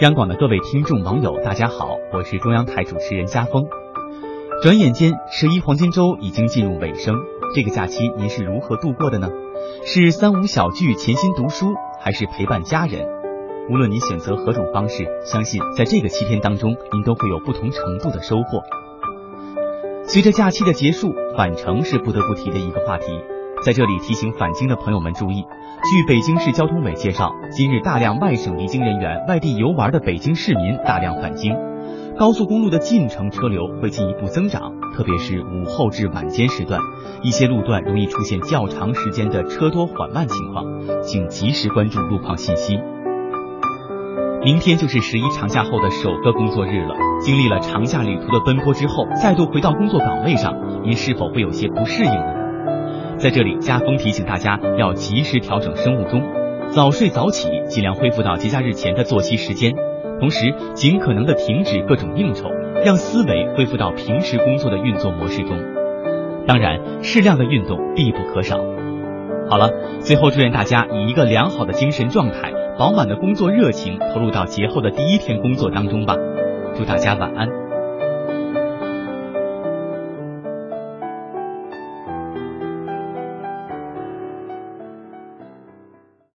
央广的各位听众网友，大家好，我是中央台主持人家峰。转眼间，十一黄金周已经进入尾声，这个假期您是如何度过的呢？是三五小聚、潜心读书，还是陪伴家人？无论你选择何种方式，相信在这个七天当中，您都会有不同程度的收获。随着假期的结束，返程是不得不提的一个话题。在这里提醒返京的朋友们注意，据北京市交通委介绍，今日大量外省离京人员、外地游玩的北京市民大量返京，高速公路的进城车流会进一步增长，特别是午后至晚间时段，一些路段容易出现较长时间的车多缓慢情况，请及时关注路况信息。明天就是十一长假后的首个工作日了，经历了长假旅途的奔波之后，再度回到工作岗位上，您是否会有些不适应呢？在这里，家峰提醒大家要及时调整生物钟，早睡早起，尽量恢复到节假日前的作息时间，同时尽可能的停止各种应酬，让思维恢复到平时工作的运作模式中。当然，适量的运动必不可少。好了，最后祝愿大家以一个良好的精神状态、饱满的工作热情，投入到节后的第一天工作当中吧。祝大家晚安。